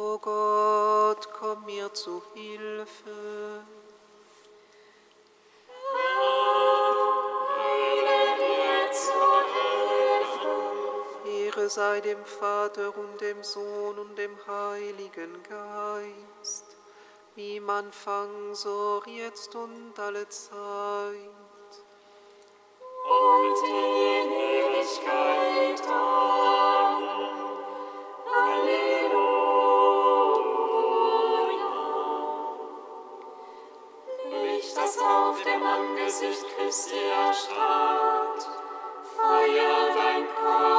O Gott, komm mir zu Hilfe. Ehre sei dem Vater und dem Sohn und dem Heiligen Geist, wie man Anfang, so jetzt und alle Zeit. Amen. Angesicht Christi erstrahlt, Feuer dein Kreuz.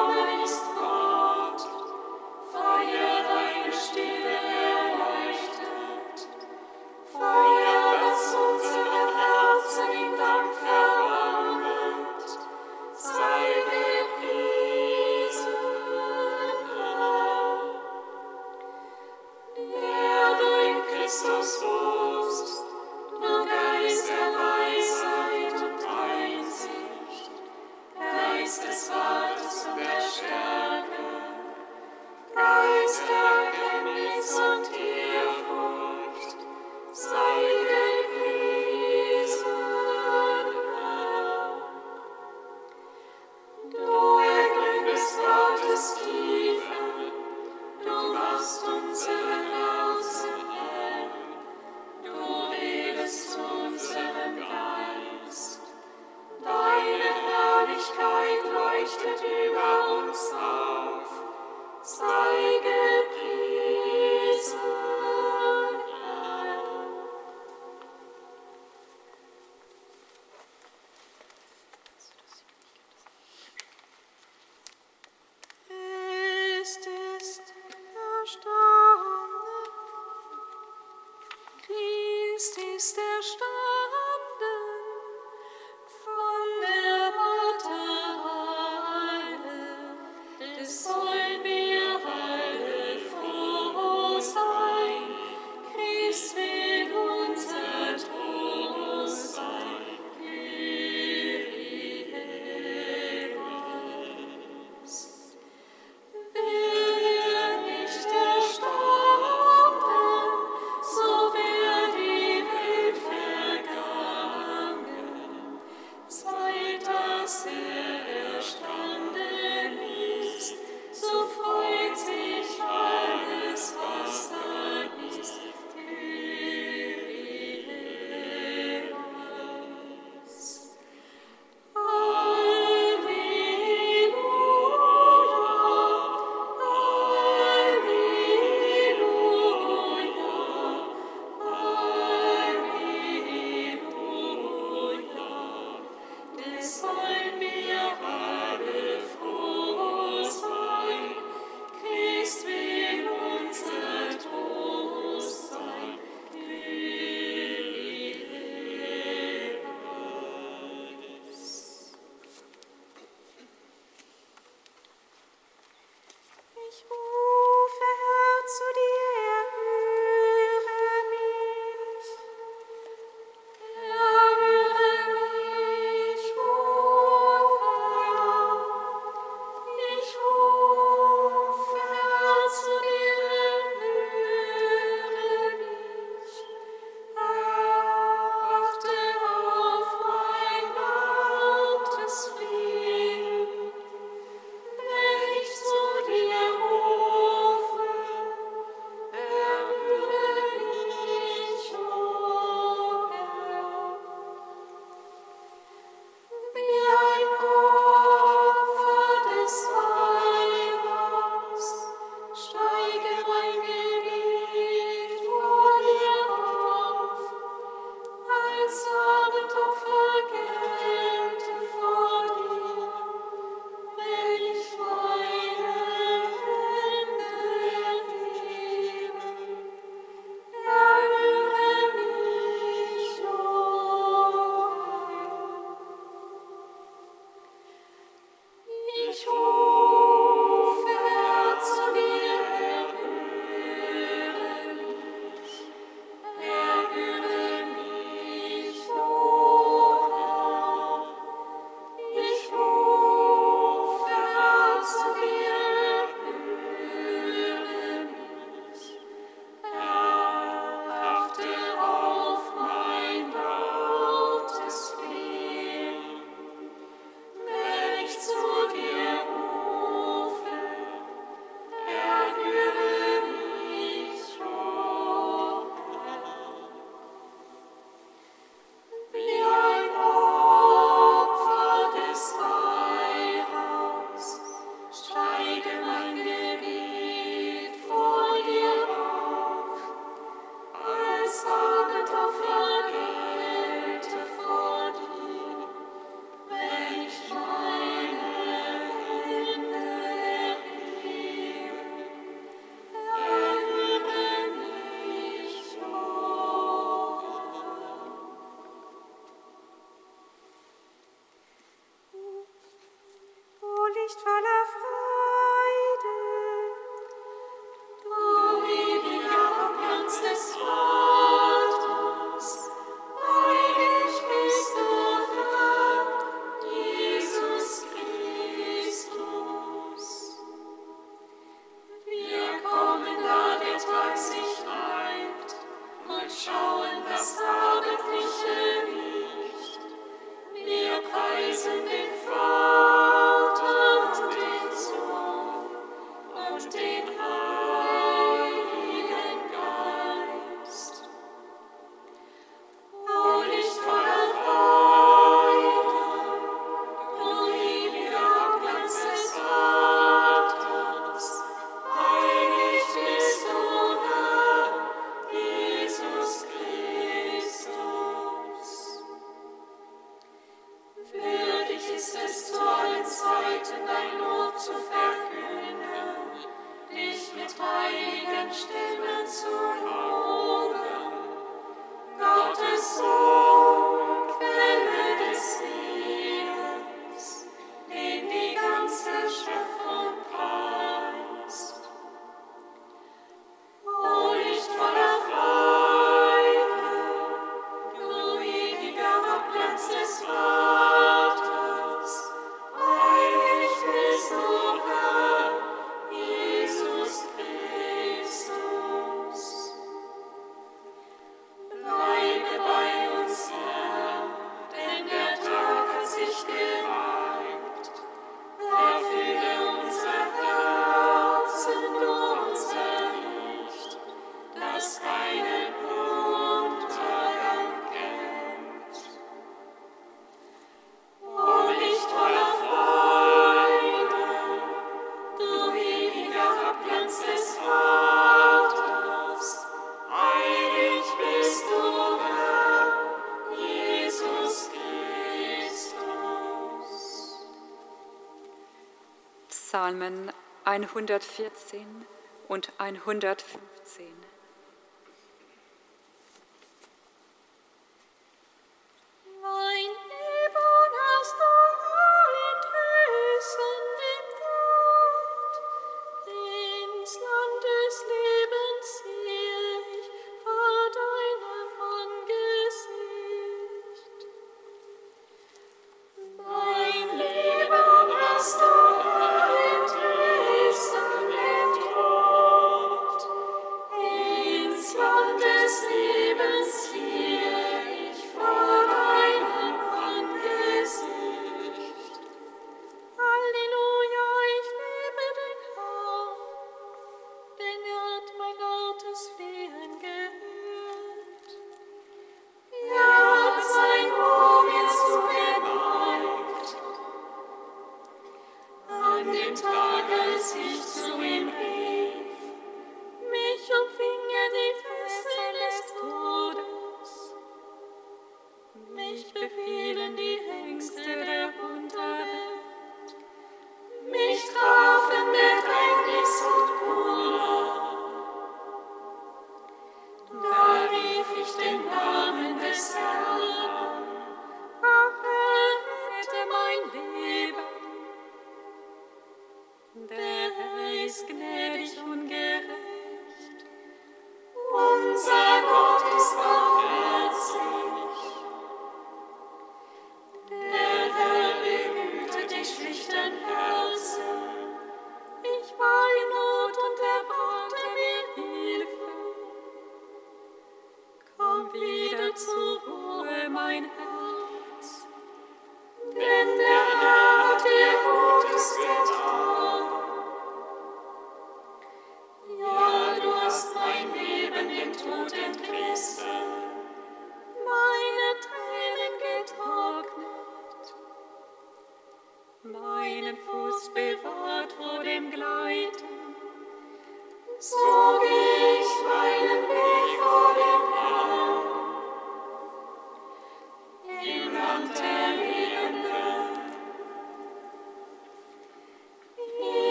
114 und 115.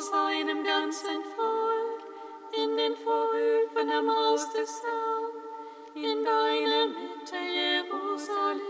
seinem ganzen Volk, in den Vorhöfen am Haus des Herrn, in deiner Mitte, Jerusalem.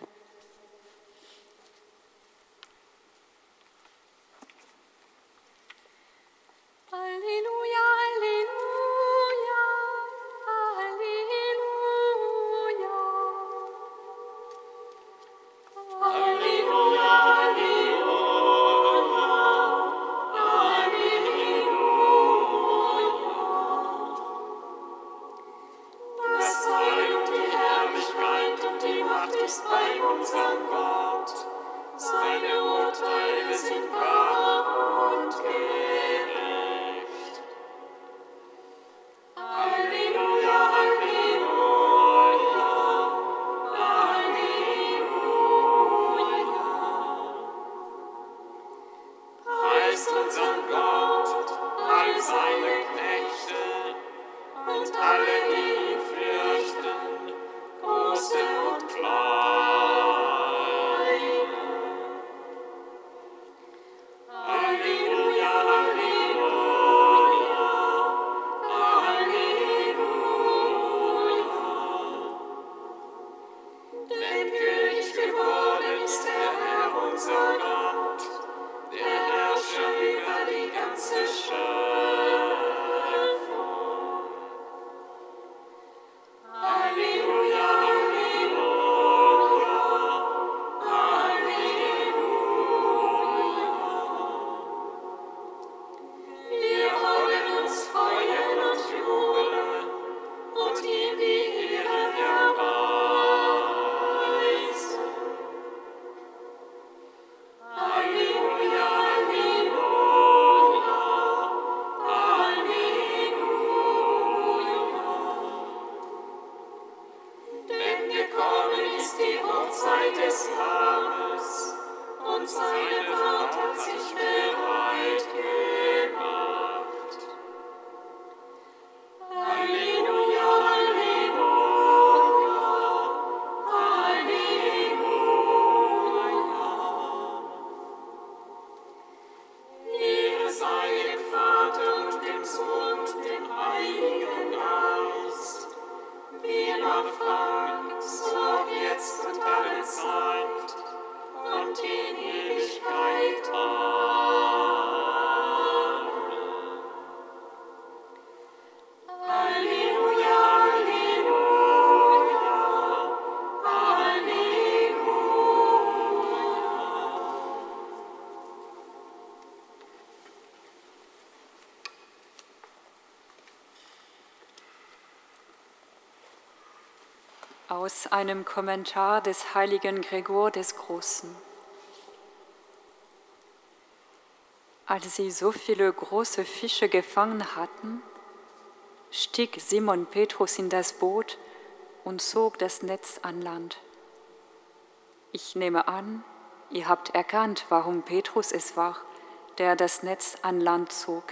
Anfang, so jetzt und alle Zeit. Und in Aus einem Kommentar des heiligen Gregor des Großen. Als sie so viele große Fische gefangen hatten, stieg Simon Petrus in das Boot und zog das Netz an Land. Ich nehme an, ihr habt erkannt, warum Petrus es war, der das Netz an Land zog.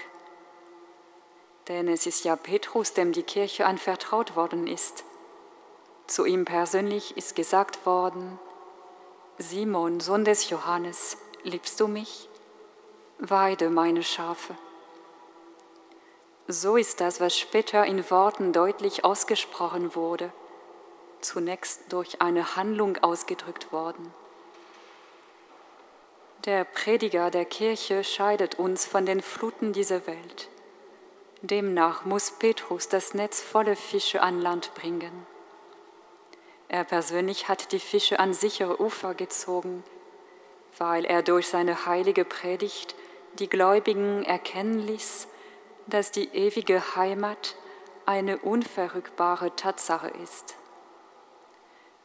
Denn es ist ja Petrus, dem die Kirche anvertraut worden ist. Zu ihm persönlich ist gesagt worden, Simon, Sohn des Johannes, liebst du mich? Weide meine Schafe. So ist das, was später in Worten deutlich ausgesprochen wurde, zunächst durch eine Handlung ausgedrückt worden. Der Prediger der Kirche scheidet uns von den Fluten dieser Welt. Demnach muss Petrus das Netz voller Fische an Land bringen. Er persönlich hat die Fische an sichere Ufer gezogen, weil er durch seine heilige Predigt die Gläubigen erkennen ließ, dass die ewige Heimat eine unverrückbare Tatsache ist.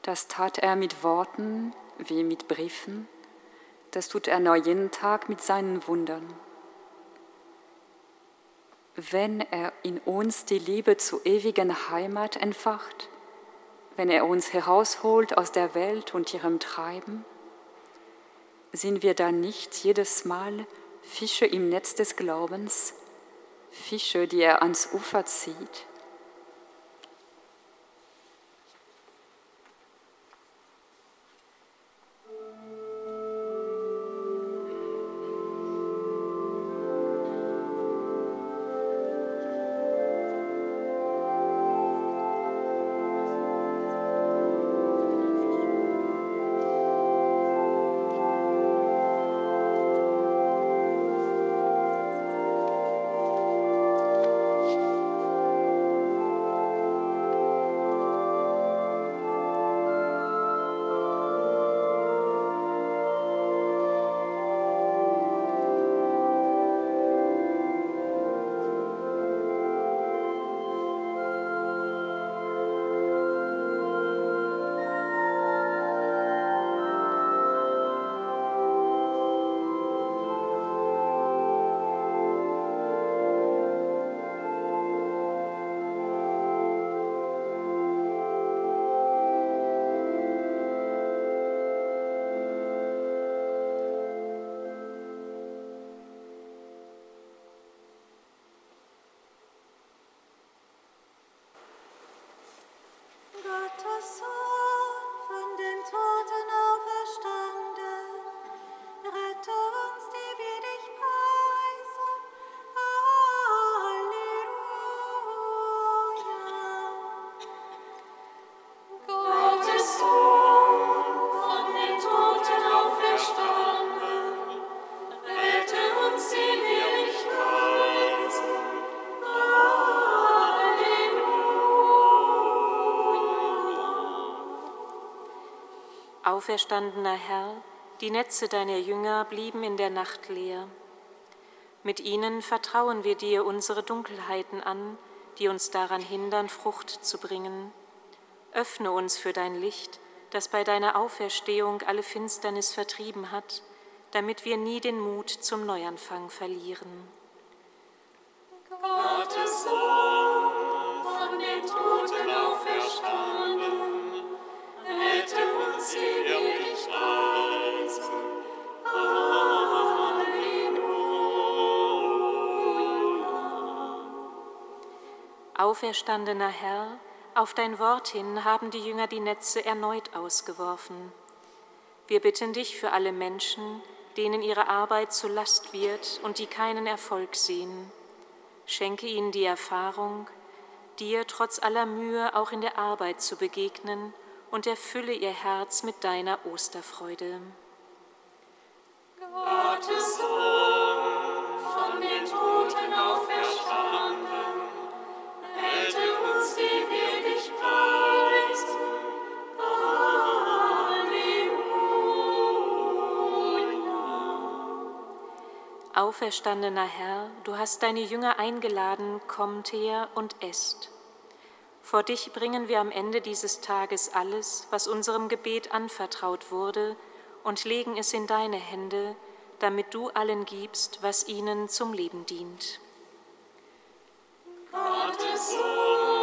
Das tat er mit Worten wie mit Briefen, das tut er nur jeden Tag mit seinen Wundern. Wenn er in uns die Liebe zur ewigen Heimat entfacht, wenn er uns herausholt aus der Welt und ihrem Treiben, sind wir dann nicht jedes Mal Fische im Netz des Glaubens, Fische, die er ans Ufer zieht? Auferstandener Herr, die Netze deiner Jünger blieben in der Nacht leer. Mit ihnen vertrauen wir dir unsere Dunkelheiten an, die uns daran hindern, Frucht zu bringen. Öffne uns für dein Licht, das bei deiner Auferstehung alle Finsternis vertrieben hat, damit wir nie den Mut zum Neuanfang verlieren. Gottes Sohn, Auferstandener Herr, auf dein Wort hin haben die Jünger die Netze erneut ausgeworfen. Wir bitten dich für alle Menschen, denen ihre Arbeit zur Last wird und die keinen Erfolg sehen. Schenke ihnen die Erfahrung, dir trotz aller Mühe auch in der Arbeit zu begegnen und erfülle ihr Herz mit deiner Osterfreude. Gottes Sohn, Auferstandener Herr, du hast deine Jünger eingeladen, kommt her und esst. Vor dich bringen wir am Ende dieses Tages alles, was unserem Gebet anvertraut wurde, und legen es in deine Hände, damit du allen gibst, was ihnen zum Leben dient. Gottes Sohn,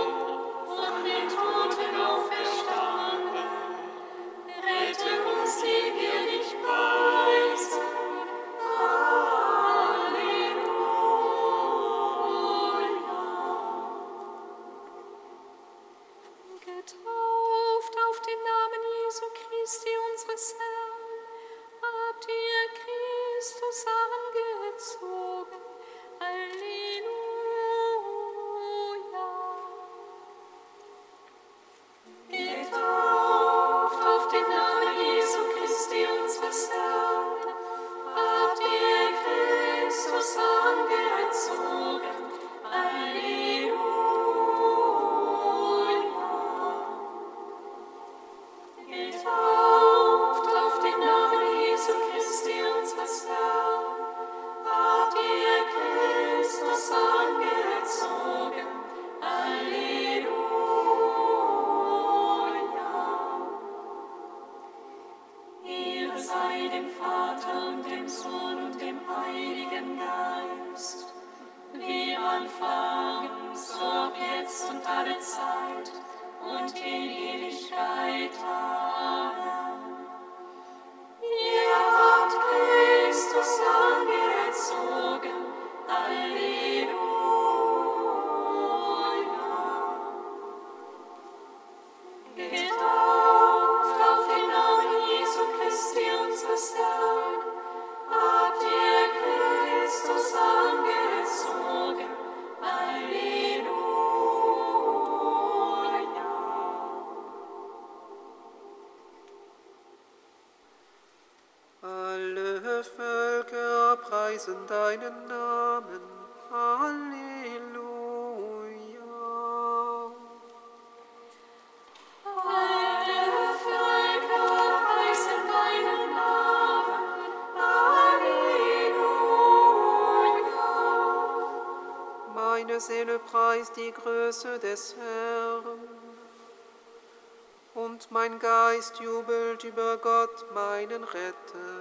Völker preisen deinen Namen. Halleluja. Alle Völker preisen deinen Namen. Halleluja. Meine Seele preist die Größe des Herrn. Und mein Geist jubelt über Gott, meinen Retter.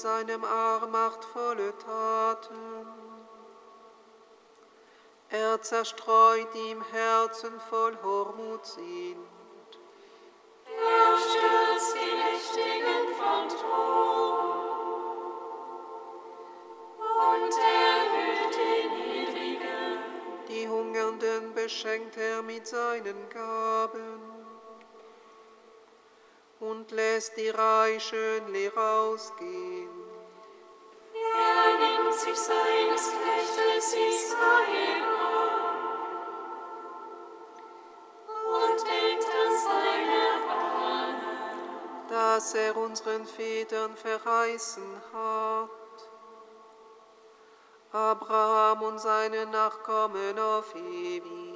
seinem Arm machtvolle Taten. Er zerstreut die im Herzen voll Hormut sind. Er stürzt die Mächtigen vom Thron und erhöht den Niedrigen. Die Hungernden beschenkt er mit seinen Gaben und lässt die Reichen leer ausgehen. Er nimmt sich seines Knechtes Israel an und denkt an seine Ahnen. das er unseren Vätern verheißen hat. Abraham und seine Nachkommen auf ewig.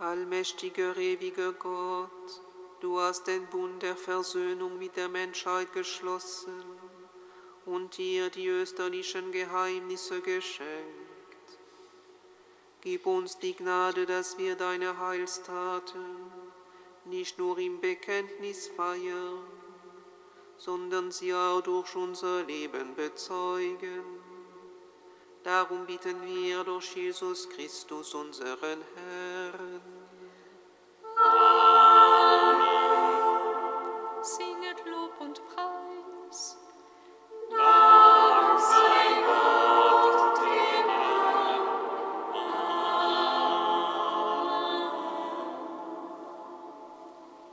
Allmächtiger, ewiger Gott, du hast den Bund der Versöhnung mit der Menschheit geschlossen und ihr die österlichen Geheimnisse geschenkt. Gib uns die Gnade, dass wir deine Heilstaten nicht nur im Bekenntnis feiern, sondern sie auch durch unser Leben bezeugen. Darum bitten wir durch Jesus Christus, unseren Herrn.